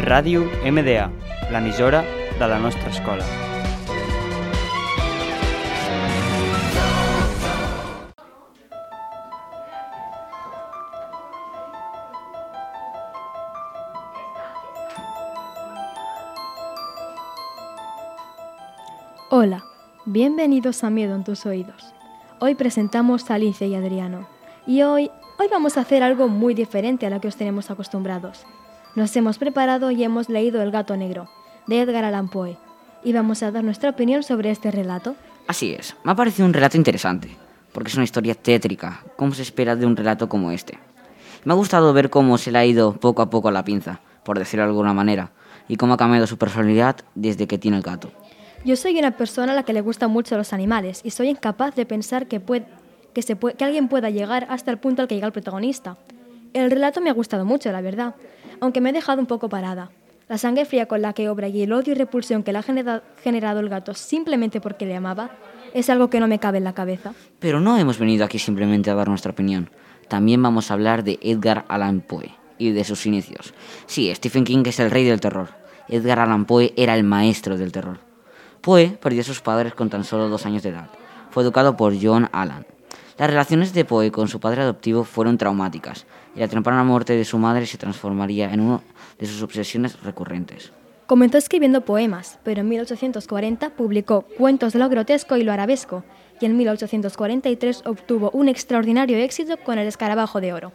Ràdio MDA, l'emissora de la nostra escola. Hola, bienvenidos a Miedo en tus oídos. Hoy presentamos a Alicia y Adriano. Y hoy, hoy vamos a hacer algo muy diferente a lo que os tenemos acostumbrados. Nos hemos preparado y hemos leído El gato negro, de Edgar Allan Poe. Y vamos a dar nuestra opinión sobre este relato. Así es, me ha parecido un relato interesante, porque es una historia tétrica, como se espera de un relato como este. Me ha gustado ver cómo se le ha ido poco a poco a la pinza, por decirlo de alguna manera, y cómo ha cambiado su personalidad desde que tiene el gato. Yo soy una persona a la que le gustan mucho los animales y soy incapaz de pensar que, puede, que, se puede, que alguien pueda llegar hasta el punto al que llega el protagonista. El relato me ha gustado mucho, la verdad, aunque me ha dejado un poco parada. La sangre fría con la que obra y el odio y repulsión que le ha generado el gato simplemente porque le amaba es algo que no me cabe en la cabeza. Pero no hemos venido aquí simplemente a dar nuestra opinión. También vamos a hablar de Edgar Allan Poe y de sus inicios. Sí, Stephen King es el rey del terror. Edgar Allan Poe era el maestro del terror. Poe perdió a sus padres con tan solo dos años de edad. Fue educado por John Allan. Las relaciones de Poe con su padre adoptivo fueron traumáticas y la temprana muerte de su madre se transformaría en una de sus obsesiones recurrentes. Comenzó escribiendo poemas, pero en 1840 publicó Cuentos de lo grotesco y lo arabesco, y en 1843 obtuvo un extraordinario éxito con El escarabajo de oro.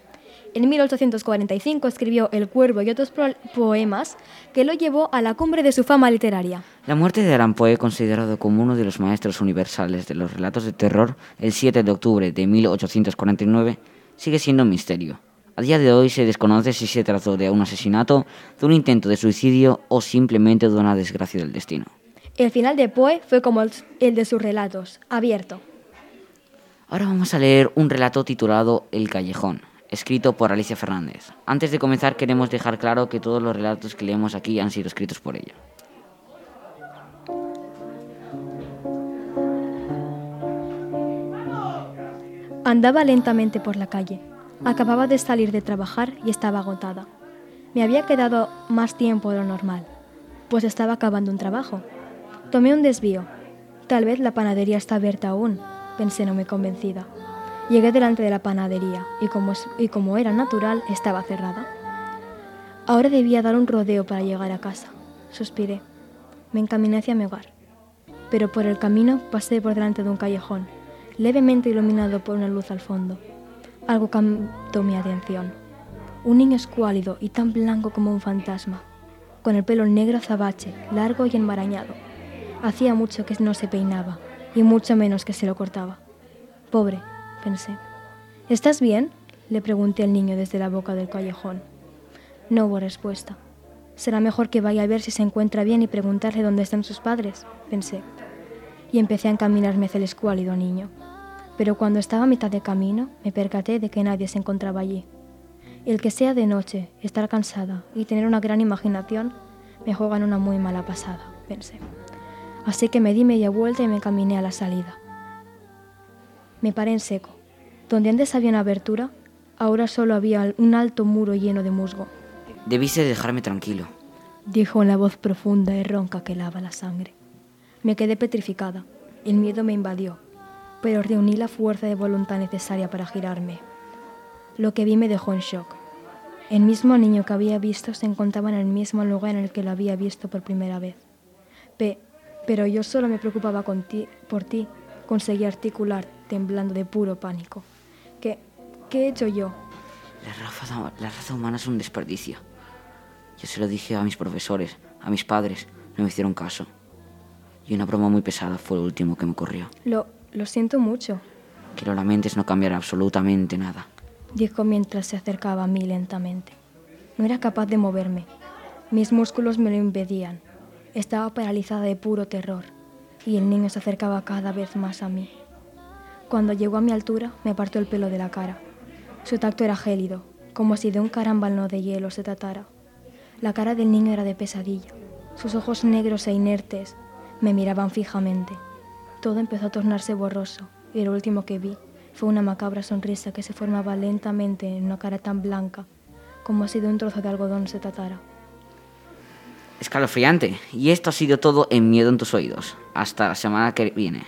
En 1845 escribió El Cuervo y otros poemas que lo llevó a la cumbre de su fama literaria. La muerte de Allan Poe, considerado como uno de los maestros universales de los relatos de terror, el 7 de octubre de 1849, sigue siendo un misterio. A día de hoy se desconoce si se trató de un asesinato, de un intento de suicidio o simplemente de una desgracia del destino. El final de Poe fue como el de sus relatos, abierto. Ahora vamos a leer un relato titulado El callejón, escrito por Alicia Fernández. Antes de comenzar queremos dejar claro que todos los relatos que leemos aquí han sido escritos por ella. Andaba lentamente por la calle. Acababa de salir de trabajar y estaba agotada. Me había quedado más tiempo de lo normal, pues estaba acabando un trabajo. Tomé un desvío. Tal vez la panadería está abierta aún, pensé no muy convencida. Llegué delante de la panadería y como, y como era natural, estaba cerrada. Ahora debía dar un rodeo para llegar a casa. Suspiré. Me encaminé hacia mi hogar. Pero por el camino pasé por delante de un callejón, levemente iluminado por una luz al fondo. Algo captó mi atención. Un niño escuálido y tan blanco como un fantasma, con el pelo negro azabache, largo y enmarañado. Hacía mucho que no se peinaba, y mucho menos que se lo cortaba. Pobre, pensé. ¿Estás bien? le pregunté al niño desde la boca del callejón. No hubo respuesta. Será mejor que vaya a ver si se encuentra bien y preguntarle dónde están sus padres, pensé. Y empecé a encaminarme hacia el escuálido niño. Pero cuando estaba a mitad de camino, me percaté de que nadie se encontraba allí. El que sea de noche, estar cansada y tener una gran imaginación me juegan una muy mala pasada, pensé. Así que me di media vuelta y me caminé a la salida. Me paré en seco. Donde antes había una abertura, ahora solo había un alto muro lleno de musgo. Debiste dejarme tranquilo, dijo en la voz profunda y ronca que lava la sangre. Me quedé petrificada. El miedo me invadió, pero reuní la fuerza de voluntad necesaria para girarme. Lo que vi me dejó en shock. El mismo niño que había visto se encontraba en el mismo lugar en el que lo había visto por primera vez. Pe pero yo solo me preocupaba con ti, por ti, conseguí articular, temblando de puro pánico. ¿Qué, qué he hecho yo? La raza, la raza humana es un desperdicio. Yo se lo dije a mis profesores, a mis padres, no me hicieron caso. Y una broma muy pesada fue lo último que me ocurrió. Lo, lo siento mucho. Que lo lamentes no cambiará absolutamente nada. Dijo mientras se acercaba a mí lentamente. No era capaz de moverme. Mis músculos me lo impedían. Estaba paralizada de puro terror y el niño se acercaba cada vez más a mí. Cuando llegó a mi altura, me apartó el pelo de la cara. Su tacto era gélido, como si de un carambalno de hielo se tratara. La cara del niño era de pesadilla. Sus ojos negros e inertes me miraban fijamente. Todo empezó a tornarse borroso y lo último que vi fue una macabra sonrisa que se formaba lentamente en una cara tan blanca como si de un trozo de algodón se tratara. Escalofriante. Y esto ha sido todo en Miedo en tus oídos. Hasta la semana que viene.